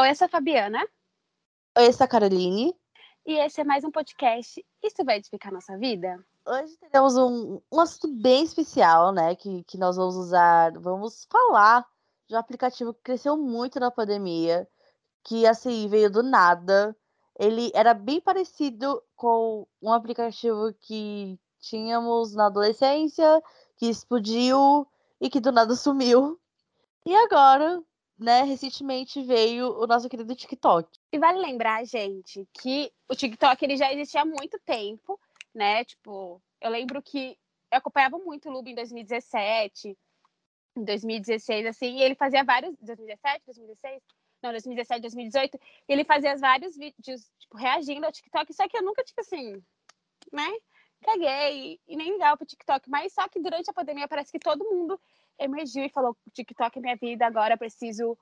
Oi, eu sou a Fabiana. Oi, eu sou a Caroline. E esse é mais um podcast Isso vai edificar nossa vida? Hoje teremos um, um assunto bem especial, né? Que, que nós vamos usar. Vamos falar de um aplicativo que cresceu muito na pandemia, que assim veio do nada. Ele era bem parecido com um aplicativo que tínhamos na adolescência, que explodiu e que do nada sumiu. E agora né, recentemente veio o nosso querido TikTok. E vale lembrar, gente, que o TikTok ele já existia há muito tempo, né? Tipo, eu lembro que eu acompanhava muito o Luba em 2017, em 2016, assim, e ele fazia vários. 2017, 2016? Não, 2017, 2018. E ele fazia vários vídeos, tipo, reagindo ao TikTok, só que eu nunca, tipo assim, né? Caguei e nem ligava pro TikTok. Mas só que durante a pandemia parece que todo mundo emergiu e falou: TikTok é minha vida, agora preciso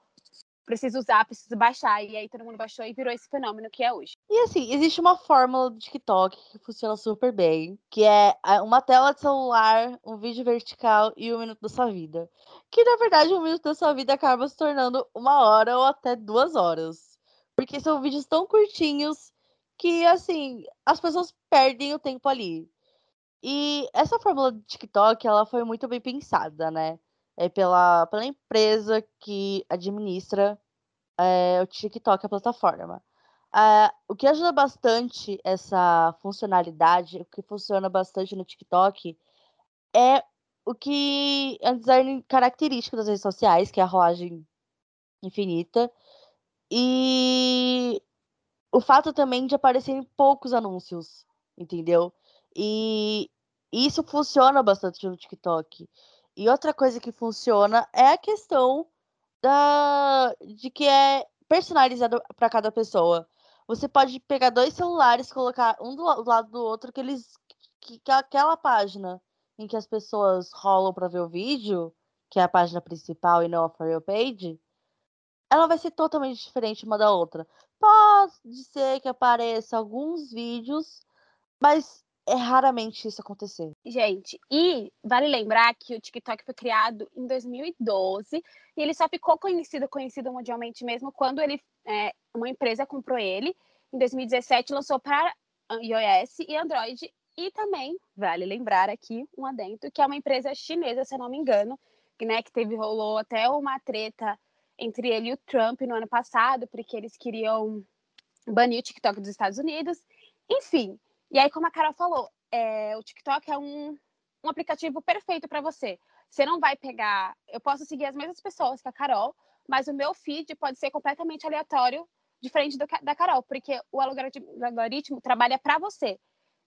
preciso usar, preciso baixar. E aí todo mundo baixou e virou esse fenômeno que é hoje. E assim, existe uma fórmula do TikTok que funciona super bem, que é uma tela de celular, um vídeo vertical e um minuto da sua vida. Que na verdade um minuto da sua vida acaba se tornando uma hora ou até duas horas. Porque são vídeos tão curtinhos que assim, as pessoas perdem o tempo ali. E essa fórmula do TikTok, ela foi muito bem pensada, né? É pela, pela empresa que administra é, o TikTok, a plataforma. É, o que ajuda bastante essa funcionalidade, o que funciona bastante no TikTok, é o que é um design característico das redes sociais, que é a rolagem infinita. E o fato também de aparecerem poucos anúncios, entendeu? E isso funciona bastante no TikTok. E outra coisa que funciona é a questão da de que é personalizado para cada pessoa. Você pode pegar dois celulares, colocar um do lado do outro, que eles que, que aquela página em que as pessoas rolam para ver o vídeo, que é a página principal e não a for you page, ela vai ser totalmente diferente uma da outra. Pode ser que apareça alguns vídeos, mas é raramente isso acontecer. Gente, e vale lembrar que o TikTok foi criado em 2012 e ele só ficou conhecido, conhecido mundialmente mesmo quando ele, é, uma empresa comprou ele. Em 2017 lançou para iOS e Android e também vale lembrar aqui um adendo que é uma empresa chinesa, se eu não me engano, que, né, que teve rolou até uma treta entre ele e o Trump no ano passado, porque eles queriam banir o TikTok dos Estados Unidos. Enfim, e aí, como a Carol falou, é, o TikTok é um, um aplicativo perfeito para você. Você não vai pegar. Eu posso seguir as mesmas pessoas que a Carol, mas o meu feed pode ser completamente aleatório, diferente do, da Carol, porque o algoritmo, o algoritmo trabalha para você.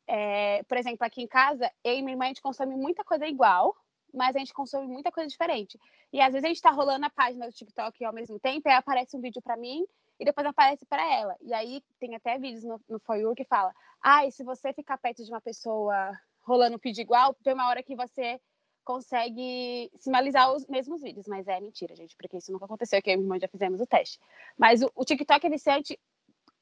É, por exemplo, aqui em casa, eu e minha irmã a gente consome muita coisa igual, mas a gente consome muita coisa diferente. E às vezes a gente está rolando a página do TikTok ao mesmo tempo, aí aparece um vídeo para mim e depois aparece para ela. E aí tem até vídeos no, no For You que fala: ah, e se você ficar perto de uma pessoa rolando vídeo igual, tem uma hora que você consegue sinalizar os mesmos vídeos. Mas é mentira, gente, porque isso nunca aconteceu, que eu e minha irmã já fizemos o teste. Mas o, o TikTok é viciante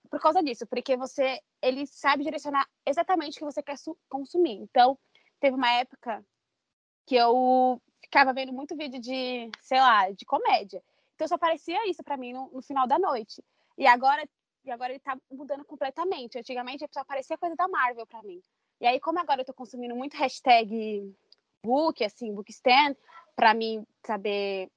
por causa disso, porque você ele sabe direcionar exatamente o que você quer consumir. Então, teve uma época que eu ficava vendo muito vídeo de, sei lá, de comédia. Então só aparecia isso para mim no, no, final da noite. E agora, e agora ele tá mudando completamente. Antigamente só aparecia coisa da Marvel para mim. E aí, como agora eu tô consumindo muito hashtag book, assim, bookstand, para mim saber,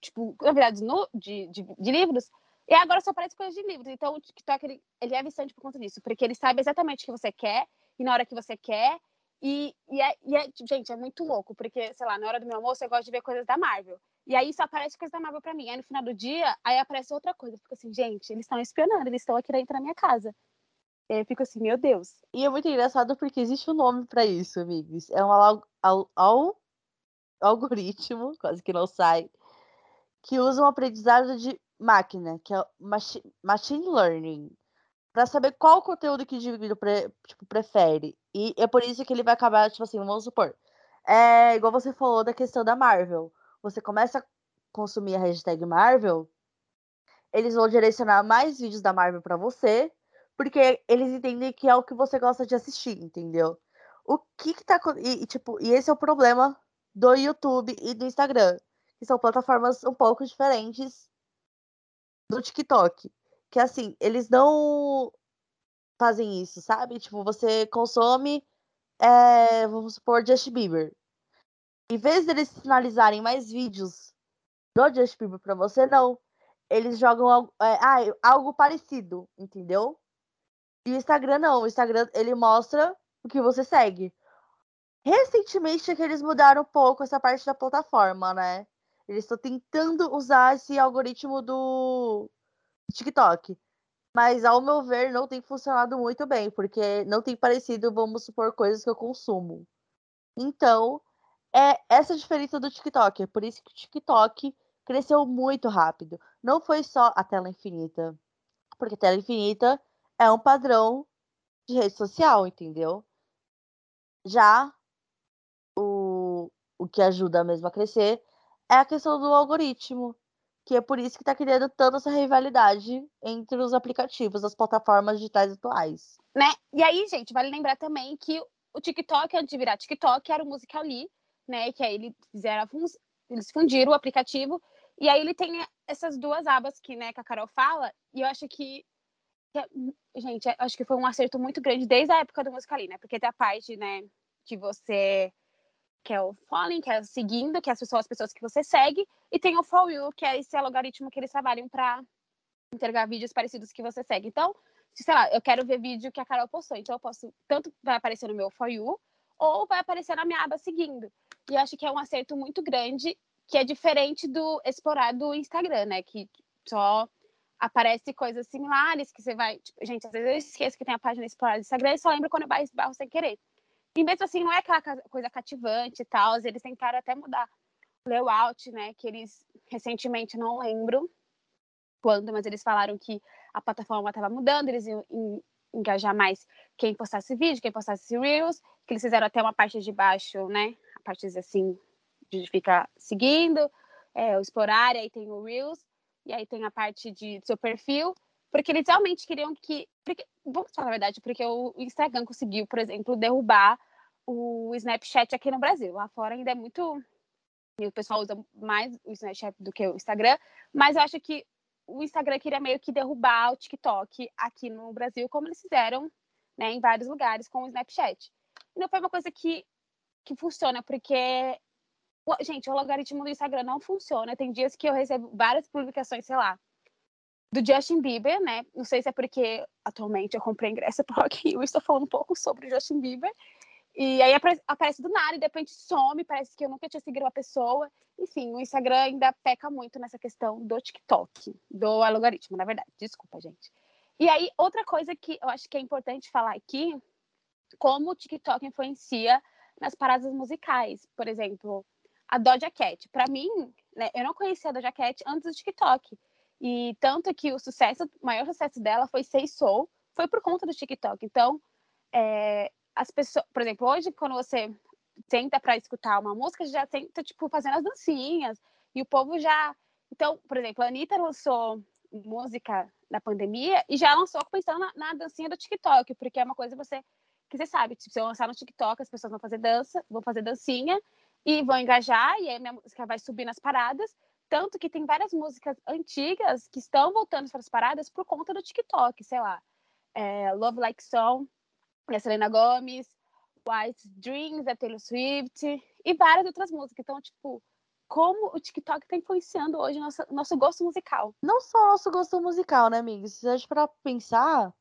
tipo, novidades no, de, de, de, livros, e agora só aparece coisas de livros. Então o TikTok, ele, ele é viciante por conta disso, porque ele sabe exatamente o que você quer, e na hora que você quer, e, e, é, e é, gente, é muito louco, porque, sei lá, na hora do meu almoço eu gosto de ver coisas da Marvel. E aí só aparece coisa da Marvel pra mim. Aí no final do dia, aí aparece outra coisa. Eu fico assim, gente, eles estão espionando, eles estão aqui dentro da minha casa. E aí eu fico assim, meu Deus. E é muito engraçado porque existe um nome para isso, amigos. É um al al al algoritmo, quase que não sai, que usa um aprendizado de máquina, que é machi machine learning, para saber qual conteúdo que o indivíduo pre tipo, prefere. E é por isso que ele vai acabar, tipo assim, vamos supor. É igual você falou da questão da Marvel você começa a consumir a hashtag Marvel, eles vão direcionar mais vídeos da Marvel para você, porque eles entendem que é o que você gosta de assistir, entendeu? O que que tá e, tipo, e esse é o problema do YouTube e do Instagram, que são plataformas um pouco diferentes do TikTok. Que assim, eles não fazem isso, sabe? Tipo, você consome, é, vamos supor, Justin Bieber. Em vez deles sinalizarem mais vídeos do Justin Bieber pra você, não. Eles jogam algo, é, ah, algo parecido, entendeu? E o Instagram não. O Instagram, ele mostra o que você segue. Recentemente é que eles mudaram um pouco essa parte da plataforma, né? Eles estão tentando usar esse algoritmo do TikTok. Mas, ao meu ver, não tem funcionado muito bem, porque não tem parecido, vamos supor, coisas que eu consumo. Então, é essa a diferença do TikTok. É por isso que o TikTok cresceu muito rápido. Não foi só a tela infinita. Porque a tela infinita é um padrão de rede social, entendeu? Já o, o que ajuda mesmo a crescer é a questão do algoritmo, que é por isso que está criando tanta essa rivalidade entre os aplicativos, as plataformas digitais atuais. Né? E aí, gente, vale lembrar também que o TikTok, antes de virar TikTok, era o Musical.ly, né? Que aí eles fizeram, eles fundiram o aplicativo e aí ele tem essas duas abas que, né, que a Carol fala, e eu acho que é, gente, acho que foi um acerto muito grande desde a época do Musical.ly, né? Porque tem a parte, né, que você que é o following, que é o seguindo, que é as pessoas, as pessoas que você segue, e tem o for you, que é esse algoritmo que eles trabalham para entregar vídeos parecidos que você segue. Então, se, sei lá, eu quero ver vídeo que a Carol postou, então eu posso, tanto vai aparecer no meu for you, ou vai aparecer na minha aba seguindo. E eu acho que é um acerto muito grande, que é diferente do explorar do Instagram, né? Que só aparece coisas similares que você vai. Tipo, gente, às vezes eu esqueço que tem a página explorar do Instagram e só lembro quando eu esbarro sem querer. E mesmo assim, não é aquela coisa cativante e tal. Eles tentaram até mudar o layout, né? Que eles recentemente, não lembro quando, mas eles falaram que a plataforma estava mudando, eles iam engajar mais quem postasse vídeo, quem postasse Reels, que eles fizeram até uma parte de baixo, né? A parte assim, de ficar seguindo, é, o explorar, aí tem o Reels e aí tem a parte de seu perfil, porque eles realmente queriam que. Porque, vamos falar a verdade, porque o Instagram conseguiu, por exemplo, derrubar o Snapchat aqui no Brasil. Lá fora ainda é muito. O pessoal usa mais o Snapchat do que o Instagram, mas eu acho que o Instagram queria meio que derrubar o TikTok aqui no Brasil, como eles fizeram né, em vários lugares com o Snapchat. E não foi uma coisa que, que funciona, porque Gente, o logaritmo do Instagram não funciona. Tem dias que eu recebo várias publicações, sei lá, do Justin Bieber, né? Não sei se é porque atualmente eu comprei ingresso para Rock Rio estou falando um pouco sobre o Justin Bieber. E aí aparece do nada e de repente some, parece que eu nunca tinha seguido uma pessoa. Enfim, o Instagram ainda peca muito nessa questão do TikTok, do algoritmo, na verdade. Desculpa, gente. E aí, outra coisa que eu acho que é importante falar aqui, como o TikTok influencia nas paradas musicais. Por exemplo, a Doja Cat. Para mim, né, eu não conhecia a Doja Cat antes do TikTok. E tanto que o sucesso, o maior sucesso dela foi Say Soul, foi por conta do TikTok. Então, é, as pessoas, por exemplo, hoje quando você tenta para escutar uma música, já tenta tipo fazendo as dancinhas e o povo já, então, por exemplo, a Anitta lançou música na pandemia e já lançou pensando na, na dancinha do TikTok, porque é uma coisa você que você sabe, tipo, se eu lançar no TikTok, as pessoas vão fazer dança, vão fazer dancinha e vão engajar, e aí minha música vai subir nas paradas. Tanto que tem várias músicas antigas que estão voltando para as paradas por conta do TikTok, sei lá. É, Love Like Song, da Selena Gomez, White Dreams, da Taylor Swift, e várias outras músicas. Então, tipo, como o TikTok está influenciando hoje o nosso, nosso gosto musical. Não só o nosso gosto musical, né, amigos? Se a gente para pensar,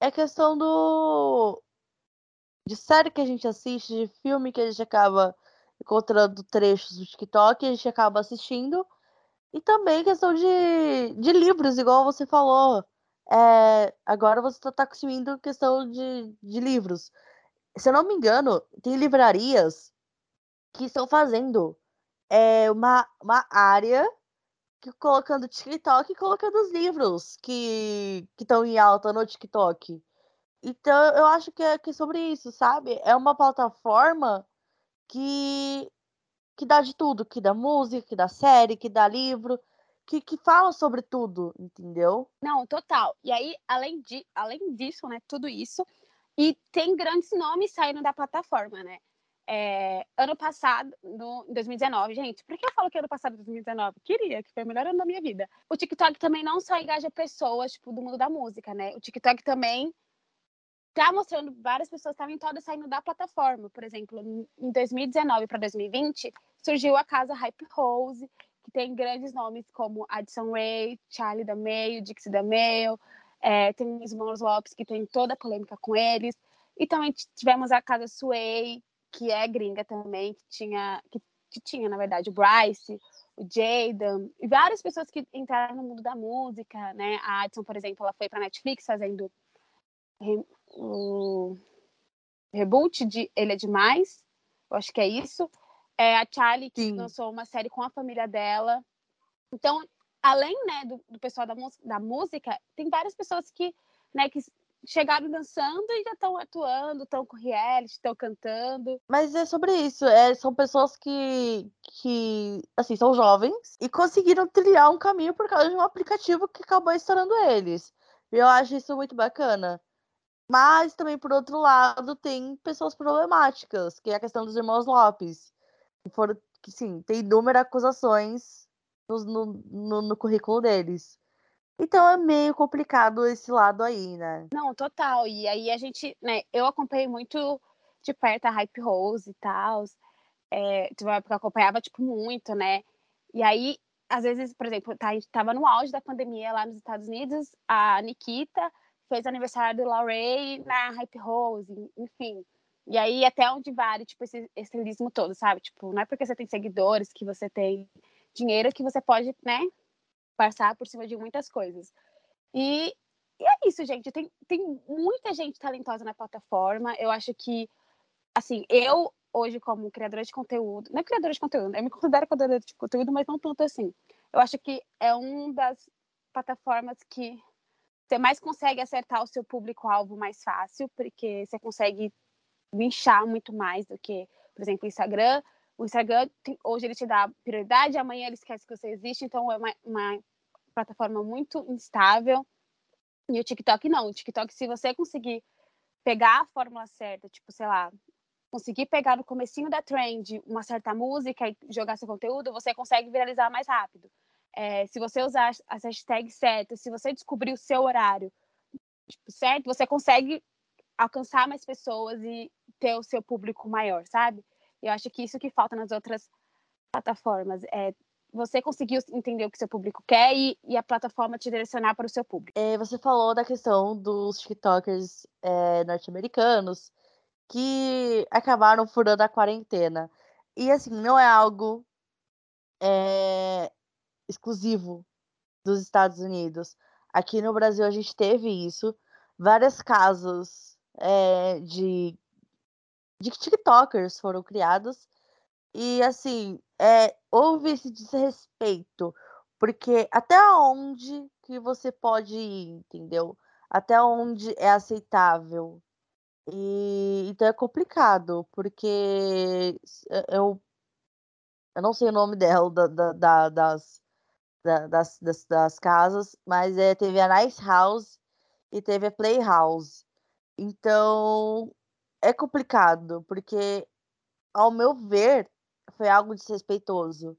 é questão do. De série que a gente assiste, de filme que a gente acaba encontrando trechos do TikTok, a gente acaba assistindo. E também questão de, de livros, igual você falou. É, agora você está consumindo questão de, de livros. Se eu não me engano, tem livrarias que estão fazendo é, uma, uma área que, colocando TikTok e colocando os livros que estão em alta no TikTok. Então, eu acho que é, que é sobre isso, sabe? É uma plataforma que, que dá de tudo, que dá música, que dá série, que dá livro, que, que fala sobre tudo, entendeu? Não, total. E aí, além, de, além disso, né, tudo isso, e tem grandes nomes saindo da plataforma, né? É, ano passado, no, em 2019, gente, por que eu falo que ano passado, 2019? Queria, que foi o melhor ano da minha vida. O TikTok também não só engaja pessoas, tipo, do mundo da música, né? O TikTok também tá mostrando várias pessoas talentodas saindo da plataforma. Por exemplo, em 2019 para 2020, surgiu a casa Hype Rose, que tem grandes nomes como Addison Ray, Charlie D'Amelio, Dixie D'Amelio, é, tem os irmãos Lopes, que tem toda a polêmica com eles. E também tivemos a casa Sway, que é gringa também, que tinha, que, que tinha na verdade, o Bryce, o Jaden, e várias pessoas que entraram no mundo da música, né? A Addison, por exemplo, ela foi para Netflix fazendo o reboot de Ele é Demais, eu acho que é isso. É a Charlie, que Sim. lançou uma série com a família dela. Então, além né, do, do pessoal da, da música, tem várias pessoas que, né, que chegaram dançando e já estão atuando, estão com reality, estão cantando. Mas é sobre isso, é, são pessoas que, que, assim, são jovens e conseguiram trilhar um caminho por causa de um aplicativo que acabou estourando eles. E eu acho isso muito bacana. Mas também, por outro lado, tem pessoas problemáticas, que é a questão dos irmãos Lopes. Que foram, que sim, tem inúmeras acusações no, no, no, currículo deles. Então é meio complicado esse lado aí, né? Não, total. E aí a gente, né, eu acompanhei muito de perto a Hype Rose e tal. É, teve uma época que eu acompanhava, tipo, muito, né? E aí, às vezes, por exemplo, tá, a gente tava no auge da pandemia lá nos Estados Unidos, a Nikita fez aniversário do Laurie na Hype Rose, enfim. E aí, até onde vale, tipo, esse estilismo todo, sabe? Tipo, não é porque você tem seguidores que você tem dinheiro que você pode, né, passar por cima de muitas coisas. E, e é isso, gente. Tem, tem muita gente talentosa na plataforma. Eu acho que, assim, eu hoje, como criadora de conteúdo, não é criadora de conteúdo, eu me considero criadora de conteúdo, mas não tanto assim. Eu acho que é uma das plataformas que você mais consegue acertar o seu público-alvo mais fácil, porque você consegue nichar muito mais do que, por exemplo, o Instagram. O Instagram, hoje ele te dá prioridade, amanhã ele esquece que você existe, então é uma, uma plataforma muito instável. E o TikTok não. O TikTok, se você conseguir pegar a fórmula certa, tipo, sei lá, conseguir pegar no comecinho da trend uma certa música e jogar seu conteúdo, você consegue viralizar mais rápido. É, se você usar as hashtags certas, se você descobrir o seu horário tipo, certo, você consegue alcançar mais pessoas e ter o seu público maior, sabe? Eu acho que isso que falta nas outras plataformas é você conseguiu entender o que seu público quer e, e a plataforma te direcionar para o seu público. É, você falou da questão dos TikTokers é, norte-americanos que acabaram furando a quarentena. E assim, não é algo é, exclusivo dos Estados Unidos. Aqui no Brasil a gente teve isso, vários casos é, de, de TikTokers foram criados e assim, é, houve esse desrespeito, porque até onde que você pode ir, entendeu? Até onde é aceitável. E então é complicado, porque eu, eu não sei o nome dela, da, da, da, das, das, das, das, casas, mas é, teve a Nice House e teve a Playhouse. Então é complicado, porque ao meu ver, foi algo desrespeitoso.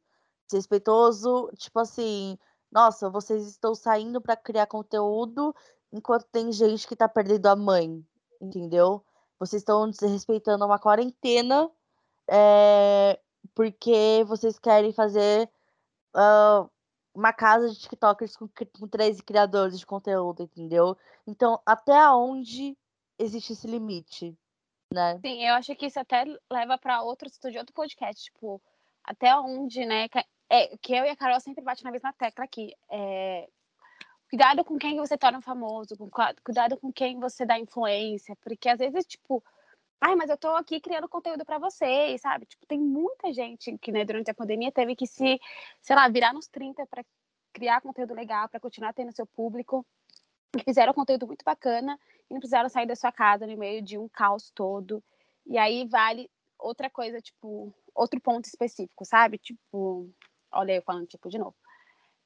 Desrespeitoso, tipo assim, nossa, vocês estão saindo para criar conteúdo enquanto tem gente que tá perdendo a mãe, entendeu? Vocês estão desrespeitando uma quarentena é, porque vocês querem fazer uh, uma casa de TikTokers com, com 13 criadores de conteúdo, entendeu? Então, até onde existe esse limite? né? Sim, eu acho que isso até leva para outro de outro podcast, tipo, até onde, né? Que, é, que eu e a Carol sempre bate na mesma tecla aqui. É, cuidado com quem você torna famoso, cuidado com quem você dá influência, porque às vezes, tipo, ai, mas eu tô aqui criando conteúdo para vocês, sabe? Tipo, tem muita gente que, né, durante a pandemia teve que se, sei lá, virar nos 30 para criar conteúdo legal, para continuar tendo seu público, que fizeram conteúdo muito bacana e não precisaram sair da sua casa no meio de um caos todo. E aí vale outra coisa, tipo, outro ponto específico, sabe? Tipo, olha eu falando tipo de novo.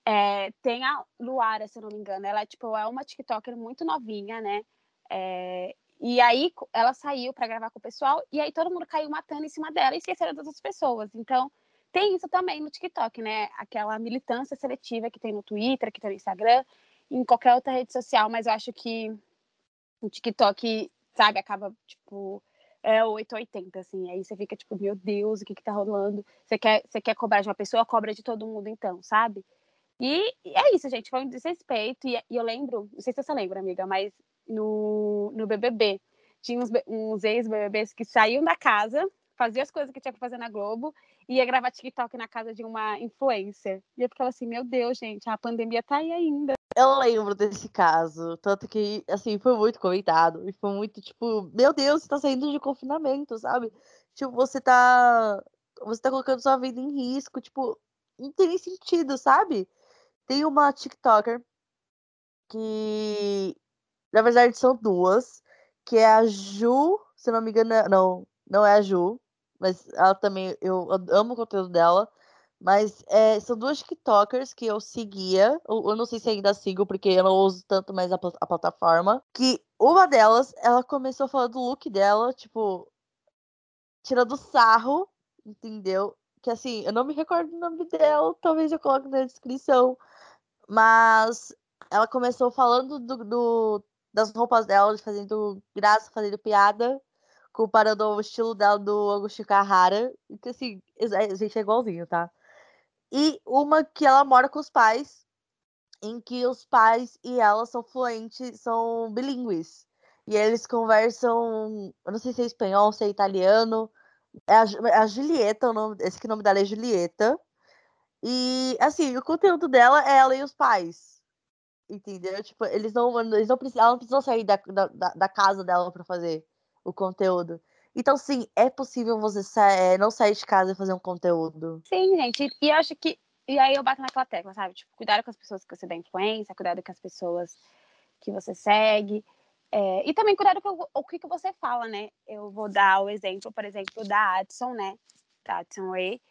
É, tem a Luara, se eu não me engano, ela tipo, é uma TikToker muito novinha, né? É, e aí ela saiu para gravar com o pessoal e aí todo mundo caiu matando em cima dela e esqueceram das outras pessoas. Então, tem isso também no TikTok, né? Aquela militância seletiva que tem no Twitter, que tem no Instagram, em qualquer outra rede social, mas eu acho que o TikTok, sabe, acaba, tipo, é 880, assim. Aí você fica, tipo, meu Deus, o que que tá rolando? Você quer, você quer cobrar de uma pessoa, cobra de todo mundo, então, sabe? E, e é isso, gente, foi um desrespeito. E, e, eu lembro, não sei se você lembra, amiga, mas no, no BBB, tinha uns, uns ex-BBBs que saíam da casa, faziam as coisas que tinha que fazer na Globo, e ia gravar TikTok na casa de uma influencer. E eu ficava assim, meu Deus, gente, a pandemia tá aí ainda. Eu lembro desse caso, tanto que, assim, foi muito comentado, e foi muito, tipo, meu Deus, você tá saindo de confinamento, sabe? Tipo, você tá, você tá colocando sua vida em risco, tipo, não tem nem sentido, sabe? Tem uma TikToker que, na verdade, são duas, que é a Ju, se não me engano, é, não, não é a Ju, mas ela também, eu amo o conteúdo dela, mas é, são duas TikTokers que eu seguia. Eu, eu, não sei se ainda sigo, porque eu não uso tanto mais a, a, plataforma. Que uma delas, ela começou falando do look dela, tipo, tirando sarro, entendeu? Que assim, eu não me recordo o nome dela, talvez eu coloque na descrição. Mas ela começou falando do, do das roupas dela, fazendo graça, fazendo piada comparando o estilo dela do Agostinho Carrara, que assim, a gente é igualzinho, tá? E uma que ela mora com os pais, em que os pais e ela são fluentes, são bilíngues. E eles conversam, eu não sei se é espanhol, se é italiano. É a, é a Julieta, o nome, esse que o nome dela é Julieta. E, assim, o conteúdo dela é ela e os pais. Entendeu? Tipo, eles não, eles não precisam, ela não sair da, da, da casa dela para fazer o conteúdo. Então, sim, é possível você sa eh, não sair de casa e fazer um conteúdo. Sim, gente. E eu acho que. E aí eu bato naquela tecla, sabe? Tipo, cuidado com as pessoas que você dá influência, cuidado com as pessoas que você segue. É, e também cuidado com o que, que você fala, né? Eu vou dar o exemplo, por exemplo, da Adson, né? Da Adson Ray.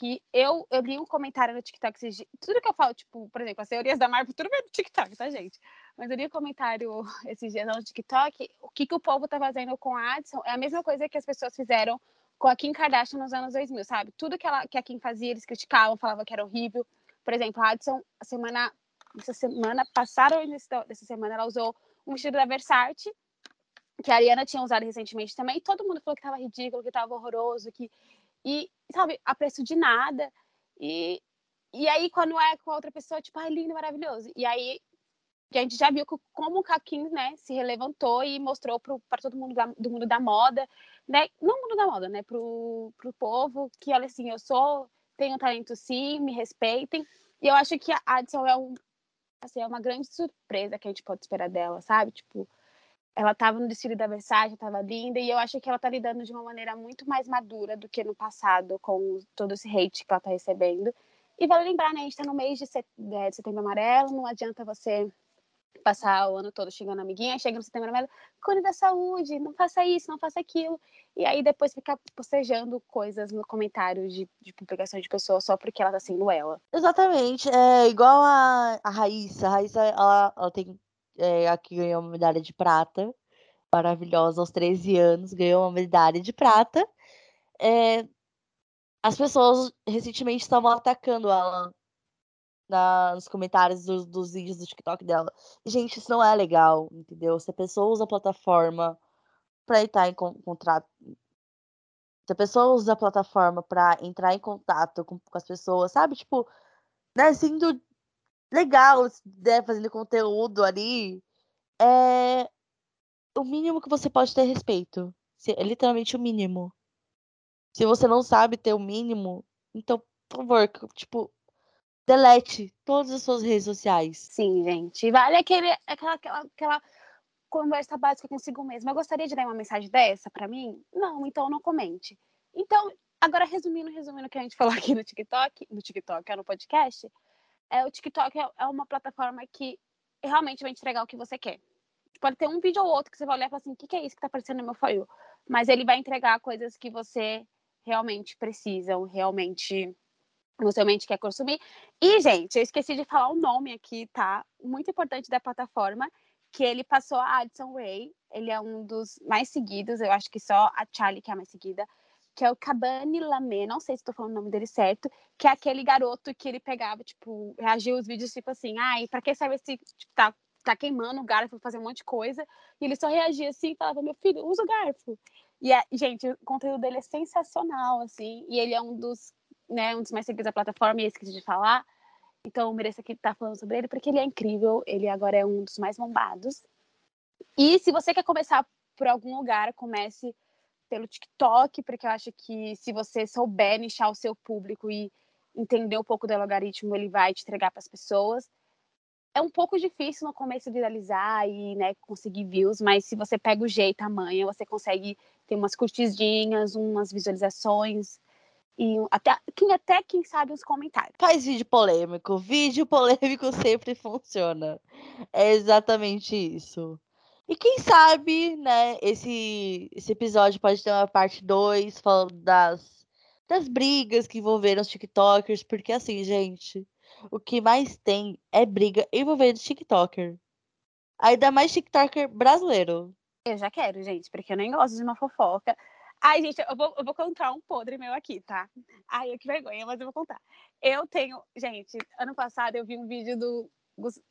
Que eu, eu li um comentário no TikTok. Tudo que eu falo, tipo, por exemplo, as teorias da Marvel, tudo bem no TikTok, tá, gente? Mas eu li um comentário esses dias no TikTok, o que, que o povo tá fazendo com a Addison é a mesma coisa que as pessoas fizeram com a Kim Kardashian nos anos 2000, sabe? Tudo que, ela, que a Kim fazia, eles criticavam, falavam que era horrível. Por exemplo, a Addison, a semana, essa semana passada ou dessa semana, ela usou um vestido da Versace, que a Ariana tinha usado recentemente também, todo mundo falou que tava ridículo, que tava horroroso, que... E, sabe, a preço de nada. E, e aí, quando é com outra pessoa, tipo, ai, lindo, maravilhoso. E aí, a gente já viu como o Kakin, né, se relevantou e mostrou para todo mundo da, do mundo da moda, né, não mundo da moda, né, pro, pro povo, que olha assim, eu sou, tenho talento sim, me respeitem, e eu acho que a Addison é, um, assim, é uma grande surpresa que a gente pode esperar dela, sabe, tipo, ela estava no desfile da Versace, estava linda, e eu acho que ela está lidando de uma maneira muito mais madura do que no passado, com todo esse hate que ela está recebendo, e vale lembrar, né, a gente está no mês de, set... de setembro amarelo, não adianta você passar o ano todo xingando a amiguinha, chega no setembro amarelo, cuide da saúde, não faça isso, não faça aquilo. E aí depois fica postejando coisas no comentário de, de publicação de pessoas só porque ela tá sendo ela. Exatamente. É igual a, a Raíssa. A Raíssa, ela, ela tem. É, aqui ganhou uma medalha de prata. Maravilhosa, aos 13 anos, ganhou uma medalha de prata. É, as pessoas recentemente estavam atacando ela na, nos comentários dos, dos vídeos do TikTok dela. Gente, isso não é legal, entendeu? Se a pessoa usa a plataforma para entrar em contrato. Se a pessoa usa a plataforma para entrar em contato com, com, as pessoas, sabe? Tipo, né, sendo legal, né, fazendo conteúdo ali, é o mínimo que você pode ter respeito. É literalmente o mínimo. Se você não sabe ter o mínimo, então, por favor, tipo, delete todas as suas redes sociais. Sim, gente. Vale aquele, aquela, aquela, aquela conversa básica consigo mesmo. Eu gostaria de dar uma mensagem dessa para mim? Não, então não comente. Então, agora resumindo, resumindo o que a gente falou aqui no TikTok, no TikTok, no podcast, é, o TikTok é, é uma plataforma que realmente vai entregar o que você quer. Pode ter um vídeo ou outro que você vai olhar e falar assim, o que, que é isso que tá aparecendo no meu For Mas ele vai entregar coisas que você realmente precisa, realmente você realmente quer consumir. E, gente, eu esqueci de falar o nome aqui, tá? Muito importante da plataforma, que ele passou a Addison Ray. Ele é um dos mais seguidos, eu acho que só a Charlie que é a mais seguida, que é o Cabane Lamé, não sei se estou falando o nome dele certo, que é aquele garoto que ele pegava, tipo, reagiu os vídeos tipo assim, ai, pra que serve esse, tipo, tá, tá queimando o garfo, fazer um monte de coisa, e ele só reagia assim, falava, meu filho, usa o garfo. E, a, gente, o conteúdo dele é sensacional, assim, e ele é um dos, né, um dos mais seguidos da plataforma, e esqueci de falar, então eu mereço aqui estar falando sobre ele, porque ele é incrível, ele agora é um dos mais bombados. E se você quer começar por algum lugar, comece pelo TikTok, porque eu acho que se você souber nichar o seu público e entender um pouco do algoritmo, ele vai te entregar para as pessoas. É um pouco difícil no começo viralizar e né, conseguir views, mas se você pega o jeito, a manha, você consegue ter umas curtidinhas, umas visualizações e até quem até quem sabe os comentários. Faz vídeo polêmico. Vídeo polêmico sempre funciona. É exatamente isso. E quem sabe, né, esse, esse episódio pode ter uma parte 2 falando das, das brigas que envolveram os TikTokers, porque assim, gente, o que mais tem é briga envolvendo TikToker. Ainda mais TikToker brasileiro. Eu já quero, gente, porque eu nem gosto de uma fofoca. Ai, gente, eu vou, eu vou contar um podre meu aqui, tá? Ai, que vergonha, mas eu vou contar. Eu tenho. Gente, ano passado eu vi um vídeo do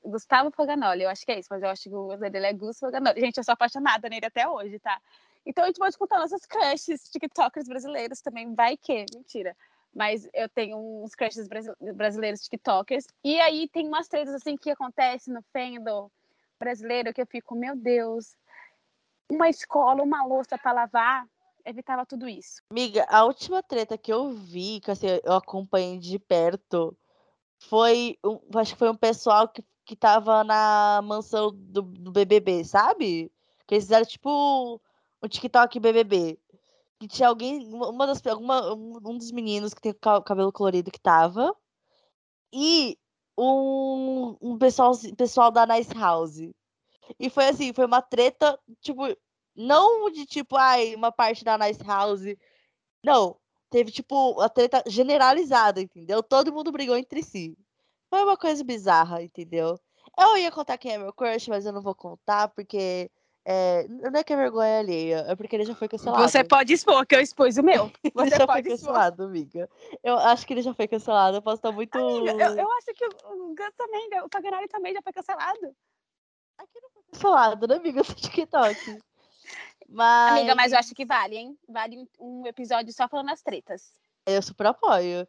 Gustavo Faganoli, eu acho que é isso, mas eu acho que o nome dele é Gus Faganoli. Gente, eu sou apaixonada nele até hoje, tá? Então a gente pode contar nossas crushes, TikTokers brasileiros também, vai que, mentira. Mas eu tenho uns crushes brasileiros TikTokers. E aí tem umas tretas assim que acontecem no fandom brasileiro que eu fico, meu Deus, uma escola, uma louça para lavar, evitava tudo isso. Miga, a última treta que eu vi, que assim, eu acompanhei de perto, foi um, acho que foi um pessoal que, que tava na mansão do, do BBB, sabe? Que eles fizeram tipo um TikTok BBB. Que tinha alguém, uma das, alguma, um dos meninos que tem cabelo colorido que tava. E um, um pessoal, pessoal da Nice House. E foi assim, foi uma treta, tipo, não de tipo, ai, uma parte da Nice House. Não, teve, tipo, a treta generalizada, entendeu? Todo mundo brigou entre si. Foi uma coisa bizarra, entendeu? Eu ia contar quem é meu crush, mas eu não vou contar, porque. É, não é que é vergonha alheia, é porque ele já foi cancelado. Você pode expor, que eu expus o meu. Você ele já foi cancelado, expor. amiga. Eu acho que ele já foi cancelado, eu posso estar muito. Amiga, eu, eu, acho que o Gus também, o Paganari também já foi cancelado. Aqui não foi cancelado, né, amiga? Do TikTok. Mas... Amiga, mas eu acho que vale, hein? Vale um episódio só falando as tretas. Eu super apoio.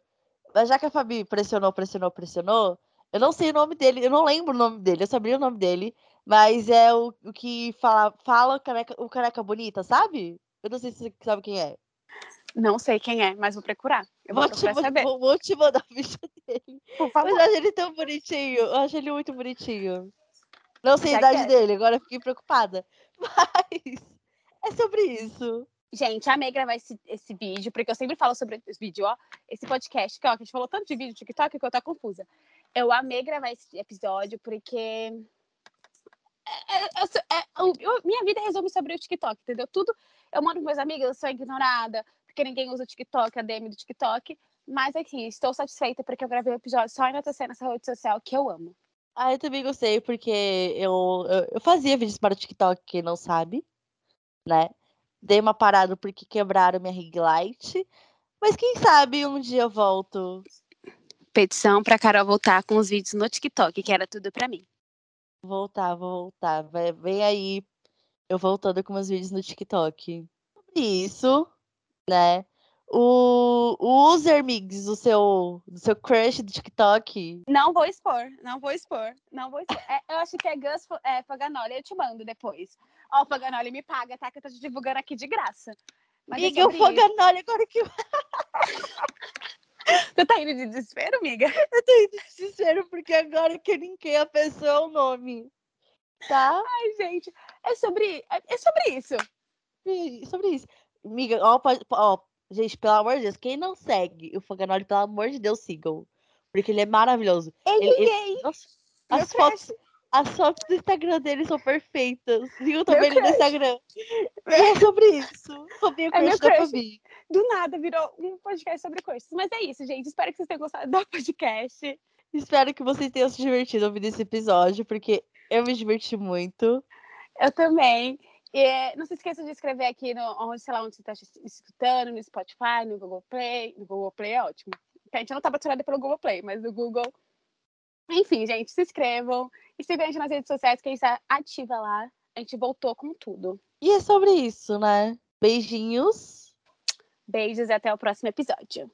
Mas já que a Fabi pressionou, pressionou, pressionou, eu não sei o nome dele, eu não lembro o nome dele, eu sabia o nome dele, mas é o, o que fala, fala o careca bonita, sabe? Eu não sei se você sabe quem é. Não sei quem é, mas vou procurar. Eu vou, vou te, saber. Vou, vou, te mandar o vídeo dele. Por favor. Mas eu acho ele tão bonitinho. Eu acho ele muito bonitinho. Não sei já a idade quero. dele, agora fiquei preocupada. Mas é sobre isso. Gente, amei gravar esse, esse vídeo, porque eu sempre falo sobre esse vídeo, ó. Esse podcast, que, ó, que a gente falou tanto de vídeo TikTok que eu tô confusa. Eu amei gravar esse episódio, porque. É, é, é, eu, minha vida resume sobre o TikTok, entendeu? Tudo. Eu mando meus amigos, eu sou ignorada, porque ninguém usa o TikTok, a DM do TikTok. Mas aqui, estou satisfeita porque eu gravei o um episódio só enaltecendo nessa rede social que eu amo. Ah, eu também gostei, porque eu, eu, eu fazia vídeos para o TikTok, quem não sabe né? Dei uma parada porque quebraram minha ring light. Mas quem sabe um dia eu volto. Petição pra Carol voltar com os vídeos no TikTok, que era tudo pra mim. Voltar, vou voltar. Vai, vem aí eu voltando com meus vídeos no TikTok. Sobre isso, né? O, o user mix do seu, do seu crush do TikTok. Não vou expor, não vou expor, não vou expor. É, eu acho que é Gus é, Faganoli, eu te mando depois. Ó, o Faganoli me paga, tá? Que eu tô te divulgando aqui de graça. Mas Miga, é o Faganoli agora que. Tu tá indo de desespero, amiga? Eu tô indo de desespero porque agora que eu linkei a pessoa o nome. Tá? Ai, gente. É sobre, é, é sobre isso. É sobre isso. Amiga, ó, ó, Gente, pelo amor de Deus, quem não segue o Faganoli, pelo amor de Deus, sigam. Porque ele é maravilhoso. Ele, ele, ele nossa, as, fotos, as fotos do Instagram dele são perfeitas. Sigam também ele no Instagram. E é sobre isso. Sobre o é crush da Fabi. Do nada virou um podcast sobre coisas. Mas é isso, gente. Espero que vocês tenham gostado do podcast. Espero que vocês tenham se divertido ouvindo esse episódio, porque Eu me diverti muito. Eu também. E, não se esqueça de escrever aqui no onde, sei lá, onde você está escutando, no Spotify, no Google Play. No Google Play é ótimo. A gente não está patrocinado pelo Google Play, mas no Google. Enfim, gente, se inscrevam e a gente nas redes sociais, que a gente está ativa lá. A gente voltou com tudo. E é sobre isso, né? Beijinhos. Beijos e até o próximo episódio.